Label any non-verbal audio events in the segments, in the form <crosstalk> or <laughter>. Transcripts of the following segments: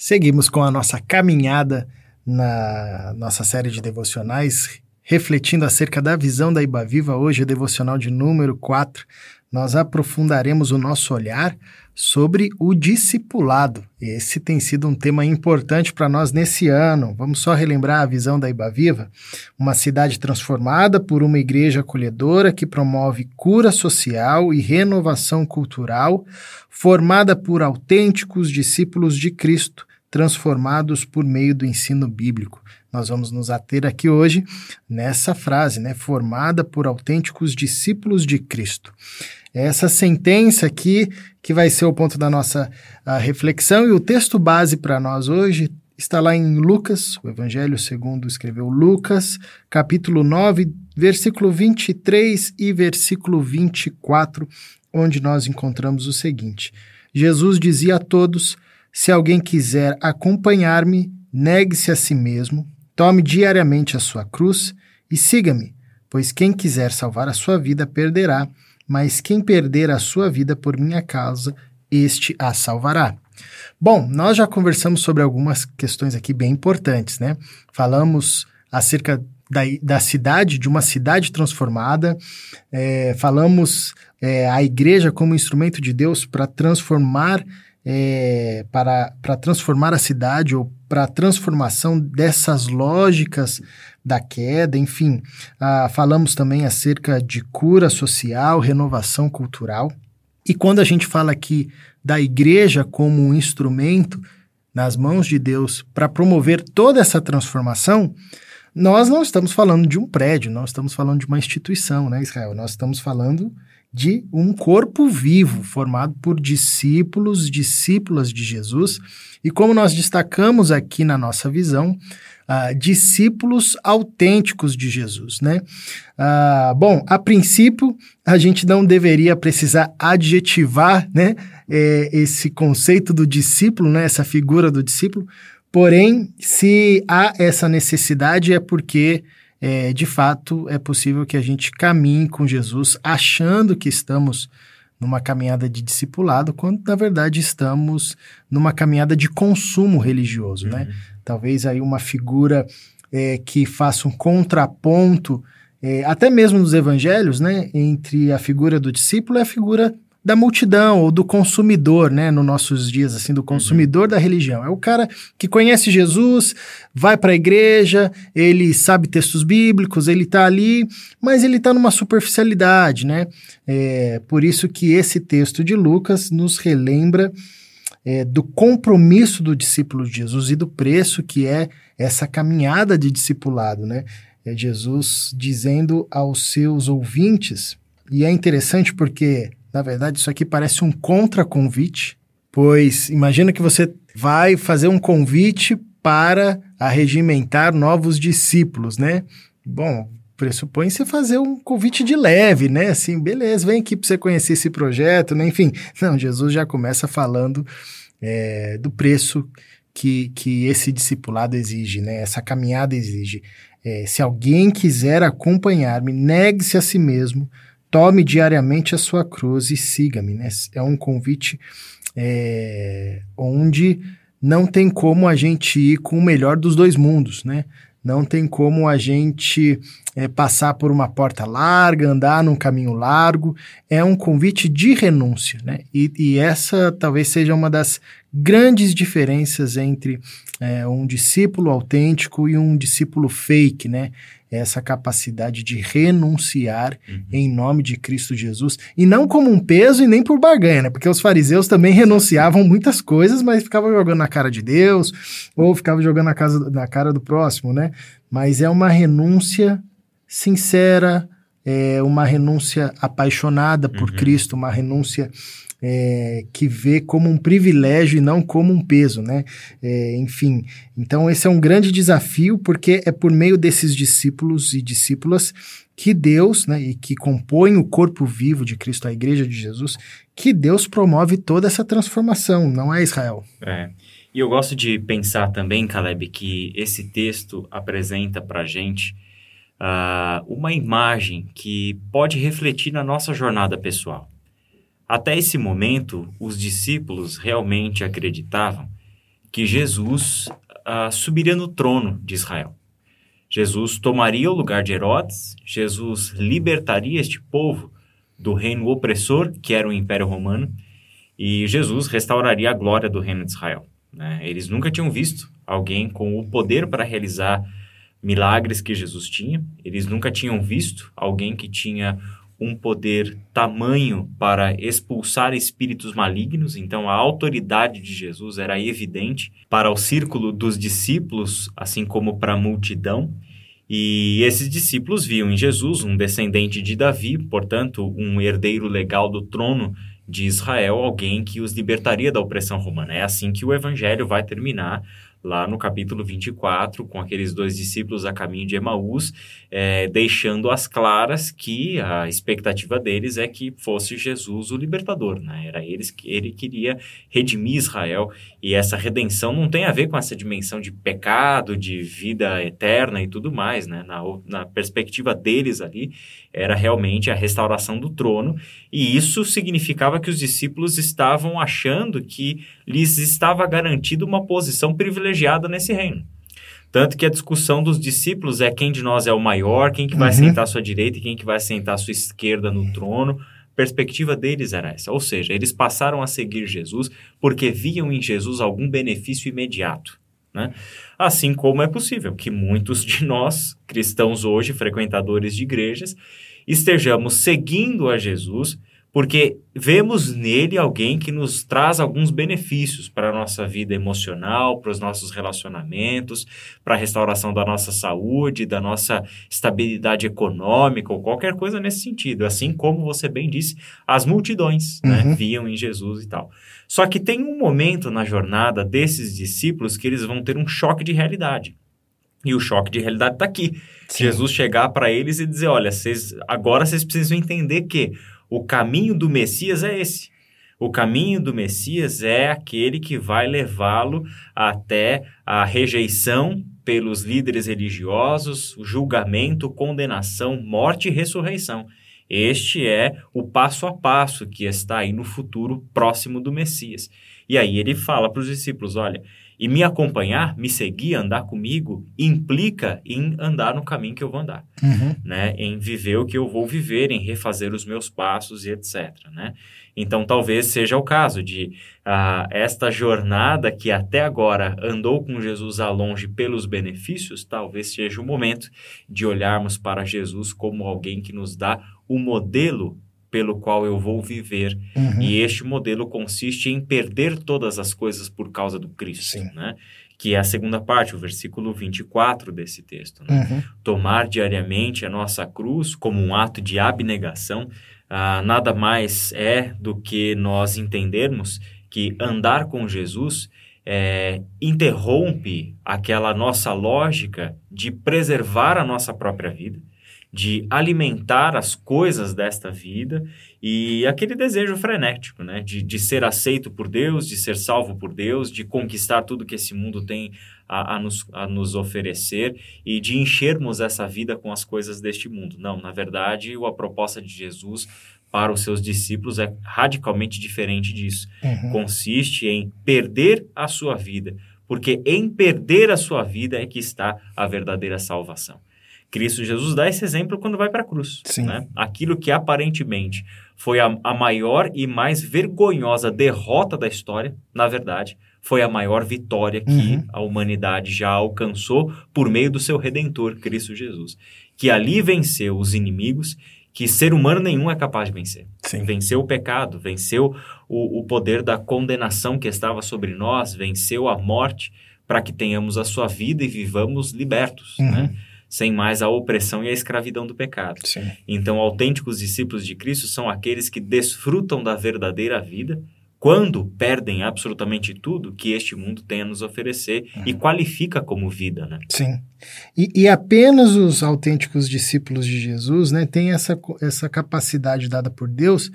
Seguimos com a nossa caminhada na nossa série de devocionais, refletindo acerca da visão da Iba Viva. Hoje, é devocional de número 4. Nós aprofundaremos o nosso olhar sobre o discipulado. Esse tem sido um tema importante para nós nesse ano. Vamos só relembrar a visão da Iba Viva? Uma cidade transformada por uma igreja acolhedora que promove cura social e renovação cultural, formada por autênticos discípulos de Cristo transformados por meio do ensino bíblico. Nós vamos nos ater aqui hoje nessa frase, né? Formada por autênticos discípulos de Cristo. Essa sentença aqui, que vai ser o ponto da nossa reflexão, e o texto base para nós hoje está lá em Lucas, o Evangelho segundo escreveu Lucas, capítulo 9, versículo 23 e versículo 24, onde nós encontramos o seguinte: Jesus dizia a todos se alguém quiser acompanhar-me, negue-se a si mesmo, tome diariamente a sua cruz e siga-me, pois quem quiser salvar a sua vida perderá, mas quem perder a sua vida por minha causa, este a salvará. Bom, nós já conversamos sobre algumas questões aqui bem importantes, né? Falamos acerca da, da cidade, de uma cidade transformada, é, falamos é, a igreja como instrumento de Deus para transformar é, para, para transformar a cidade ou para a transformação dessas lógicas da queda, enfim. Ah, falamos também acerca de cura social, renovação cultural. E quando a gente fala aqui da igreja como um instrumento nas mãos de Deus para promover toda essa transformação, nós não estamos falando de um prédio, nós estamos falando de uma instituição, né, Israel? Nós estamos falando de um corpo vivo, formado por discípulos, discípulas de Jesus, e como nós destacamos aqui na nossa visão, uh, discípulos autênticos de Jesus, né? Uh, bom, a princípio, a gente não deveria precisar adjetivar, né, é, esse conceito do discípulo, né, essa figura do discípulo, porém, se há essa necessidade é porque é, de fato é possível que a gente caminhe com Jesus achando que estamos numa caminhada de discipulado, quando na verdade estamos numa caminhada de consumo religioso, né? uhum. né? Talvez aí uma figura é, que faça um contraponto, é, até mesmo nos evangelhos, né? Entre a figura do discípulo e a figura da multidão ou do consumidor, né, nos nossos dias assim, do consumidor uhum. da religião. É o cara que conhece Jesus, vai para a igreja, ele sabe textos bíblicos, ele está ali, mas ele está numa superficialidade, né? É, por isso que esse texto de Lucas nos relembra é, do compromisso do discípulo de Jesus e do preço que é essa caminhada de discipulado, né? É Jesus dizendo aos seus ouvintes, e é interessante porque na verdade, isso aqui parece um contra-convite, pois imagina que você vai fazer um convite para arregimentar novos discípulos, né? Bom, pressupõe você fazer um convite de leve, né? Assim, beleza, vem aqui para você conhecer esse projeto, né? Enfim, <laughs> não, Jesus já começa falando é, do preço que, que esse discipulado exige, né? Essa caminhada exige. É, se alguém quiser acompanhar-me, negue-se a si mesmo, Tome diariamente a sua cruz e siga-me. Né? É um convite é, onde não tem como a gente ir com o melhor dos dois mundos, né? Não tem como a gente é, passar por uma porta larga, andar num caminho largo. É um convite de renúncia, né? E, e essa talvez seja uma das grandes diferenças entre é, um discípulo autêntico e um discípulo fake, né? essa capacidade de renunciar uhum. em nome de Cristo Jesus, e não como um peso e nem por barganha, né? Porque os fariseus também renunciavam muitas coisas, mas ficavam jogando na cara de Deus, ou ficavam jogando na, casa, na cara do próximo, né? Mas é uma renúncia sincera, é uma renúncia apaixonada por uhum. Cristo, uma renúncia é, que vê como um privilégio e não como um peso, né? É, enfim, então esse é um grande desafio porque é por meio desses discípulos e discípulas que Deus, né, e que compõe o corpo vivo de Cristo, a Igreja de Jesus, que Deus promove toda essa transformação, não é Israel? É. E eu gosto de pensar também, Caleb, que esse texto apresenta para gente uh, uma imagem que pode refletir na nossa jornada pessoal. Até esse momento, os discípulos realmente acreditavam que Jesus uh, subiria no trono de Israel. Jesus tomaria o lugar de Herodes, Jesus libertaria este povo do reino opressor, que era o Império Romano, e Jesus restauraria a glória do reino de Israel. Né? Eles nunca tinham visto alguém com o poder para realizar milagres que Jesus tinha, eles nunca tinham visto alguém que tinha um poder tamanho para expulsar espíritos malignos, então a autoridade de Jesus era evidente para o círculo dos discípulos, assim como para a multidão. E esses discípulos viam em Jesus um descendente de Davi, portanto, um herdeiro legal do trono de Israel, alguém que os libertaria da opressão romana. É assim que o evangelho vai terminar lá no capítulo 24, com aqueles dois discípulos a caminho de Emaús, é, deixando as claras que a expectativa deles é que fosse Jesus o libertador, né? Era eles que ele queria redimir Israel e essa redenção não tem a ver com essa dimensão de pecado, de vida eterna e tudo mais, né? Na, na perspectiva deles ali, era realmente a restauração do trono, e isso significava que os discípulos estavam achando que lhes estava garantido uma posição privilegiada nesse reino. Tanto que a discussão dos discípulos é quem de nós é o maior, quem que vai uhum. sentar à sua direita e quem que vai sentar à sua esquerda no trono. A perspectiva deles era essa. Ou seja, eles passaram a seguir Jesus porque viam em Jesus algum benefício imediato. Né? Assim como é possível que muitos de nós, cristãos hoje, frequentadores de igrejas, estejamos seguindo a Jesus porque vemos nele alguém que nos traz alguns benefícios para a nossa vida emocional, para os nossos relacionamentos, para a restauração da nossa saúde, da nossa estabilidade econômica ou qualquer coisa nesse sentido. Assim como você bem disse, as multidões né, uhum. né, viam em Jesus e tal. Só que tem um momento na jornada desses discípulos que eles vão ter um choque de realidade. E o choque de realidade está aqui. Sim. Jesus chegar para eles e dizer: olha, vocês, agora vocês precisam entender que o caminho do Messias é esse. O caminho do Messias é aquele que vai levá-lo até a rejeição pelos líderes religiosos, julgamento, condenação, morte e ressurreição. Este é o passo a passo que está aí no futuro próximo do Messias. E aí ele fala para os discípulos: olha, e me acompanhar, me seguir, andar comigo, implica em andar no caminho que eu vou andar, uhum. né? Em viver o que eu vou viver, em refazer os meus passos e etc, né? Então, talvez seja o caso de uh, esta jornada que até agora andou com Jesus a longe pelos benefícios, talvez seja o momento de olharmos para Jesus como alguém que nos dá o modelo pelo qual eu vou viver. Uhum. E este modelo consiste em perder todas as coisas por causa do Cristo, Sim. né? Que é a segunda parte, o versículo 24 desse texto. Né? Uhum. Tomar diariamente a nossa cruz como um ato de abnegação ah, nada mais é do que nós entendermos que andar com Jesus é, interrompe aquela nossa lógica de preservar a nossa própria vida, de alimentar as coisas desta vida e aquele desejo frenético, né? De, de ser aceito por Deus, de ser salvo por Deus, de conquistar tudo que esse mundo tem a, a, nos, a nos oferecer e de enchermos essa vida com as coisas deste mundo. Não, na verdade, a proposta de Jesus para os seus discípulos é radicalmente diferente disso. Uhum. Consiste em perder a sua vida, porque em perder a sua vida é que está a verdadeira salvação. Cristo Jesus dá esse exemplo quando vai para a cruz. Né? Aquilo que aparentemente foi a, a maior e mais vergonhosa derrota da história, na verdade, foi a maior vitória que uhum. a humanidade já alcançou por meio do seu redentor, Cristo Jesus, que ali venceu os inimigos que ser humano nenhum é capaz de vencer. Sim. Venceu o pecado, venceu o, o poder da condenação que estava sobre nós, venceu a morte para que tenhamos a sua vida e vivamos libertos, uhum. né? Sem mais a opressão e a escravidão do pecado. Sim. Então, autênticos discípulos de Cristo são aqueles que desfrutam da verdadeira vida quando perdem absolutamente tudo que este mundo tem a nos oferecer uhum. e qualifica como vida, né? Sim. E, e, apenas os autênticos discípulos de Jesus, né, têm essa, essa capacidade dada por Deus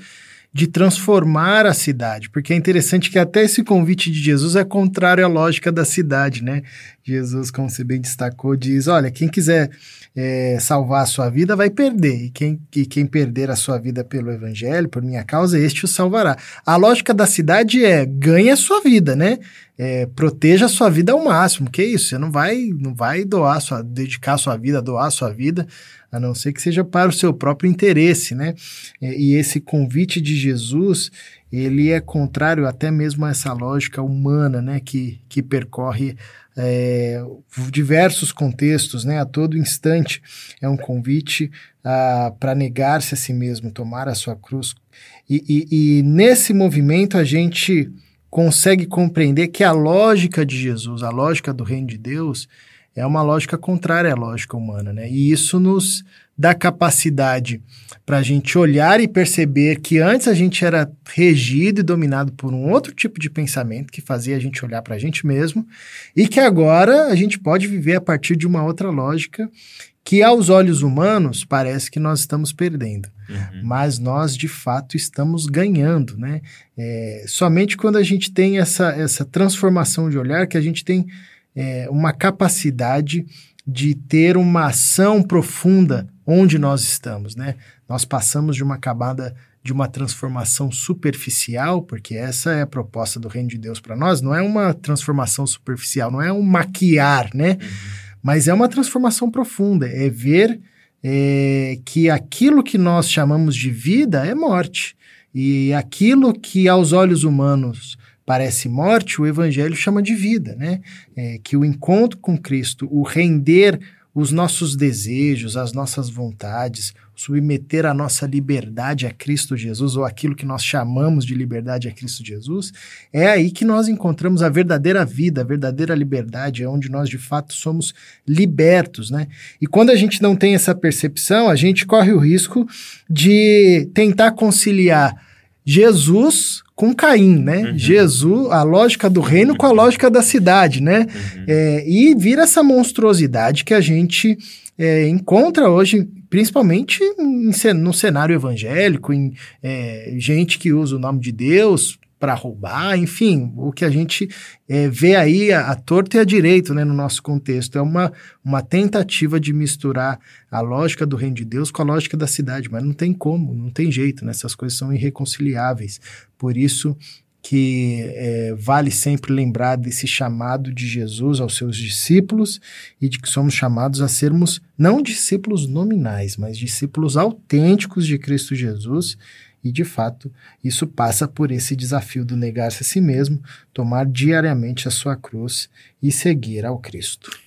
de transformar a cidade, porque é interessante que até esse convite de Jesus é contrário à lógica da cidade, né? Jesus, como você bem destacou, diz: olha, quem quiser é, salvar a sua vida vai perder, e quem, e quem perder a sua vida pelo evangelho, por minha causa, este o salvará. A lógica da cidade é ganhe a sua vida, né? é, proteja a sua vida ao máximo. Que isso? Você não vai, não vai doar sua, dedicar a sua vida, doar a sua vida, a não ser que seja para o seu próprio interesse, né? E, e esse convite de Jesus, ele é contrário até mesmo a essa lógica humana, né? Que, que percorre é, diversos contextos, né? A todo instante é um convite para negar-se a si mesmo, tomar a sua cruz. E, e, e nesse movimento a gente consegue compreender que a lógica de Jesus, a lógica do reino de Deus, é uma lógica contrária à lógica humana, né? E isso nos dá capacidade para a gente olhar e perceber que antes a gente era regido e dominado por um outro tipo de pensamento que fazia a gente olhar para a gente mesmo e que agora a gente pode viver a partir de uma outra lógica que aos olhos humanos parece que nós estamos perdendo, uhum. mas nós de fato estamos ganhando, né? É, somente quando a gente tem essa, essa transformação de olhar que a gente tem é, uma capacidade de ter uma ação profunda onde nós estamos, né? Nós passamos de uma camada de uma transformação superficial, porque essa é a proposta do reino de Deus para nós, não é uma transformação superficial, não é um maquiar, né? Uhum mas é uma transformação profunda, é ver é, que aquilo que nós chamamos de vida é morte. E aquilo que aos olhos humanos parece morte, o Evangelho chama de vida, né? É, que o encontro com Cristo, o render os nossos desejos, as nossas vontades, submeter a nossa liberdade a Cristo Jesus, ou aquilo que nós chamamos de liberdade a Cristo Jesus, é aí que nós encontramos a verdadeira vida, a verdadeira liberdade, é onde nós de fato somos libertos, né? E quando a gente não tem essa percepção, a gente corre o risco de tentar conciliar Jesus com Caim, né? Uhum. Jesus, a lógica do reino com a lógica da cidade, né? Uhum. É, e vira essa monstruosidade que a gente é, encontra hoje, principalmente em, no cenário evangélico, em é, gente que usa o nome de Deus para roubar, enfim, o que a gente é, vê aí a, a torta e a direito né, no nosso contexto. É uma, uma tentativa de misturar a lógica do reino de Deus com a lógica da cidade, mas não tem como, não tem jeito, né? essas coisas são irreconciliáveis. Por isso que é, vale sempre lembrar desse chamado de Jesus aos seus discípulos e de que somos chamados a sermos não discípulos nominais, mas discípulos autênticos de Cristo Jesus. E de fato, isso passa por esse desafio do negar-se a si mesmo, tomar diariamente a sua cruz e seguir ao Cristo.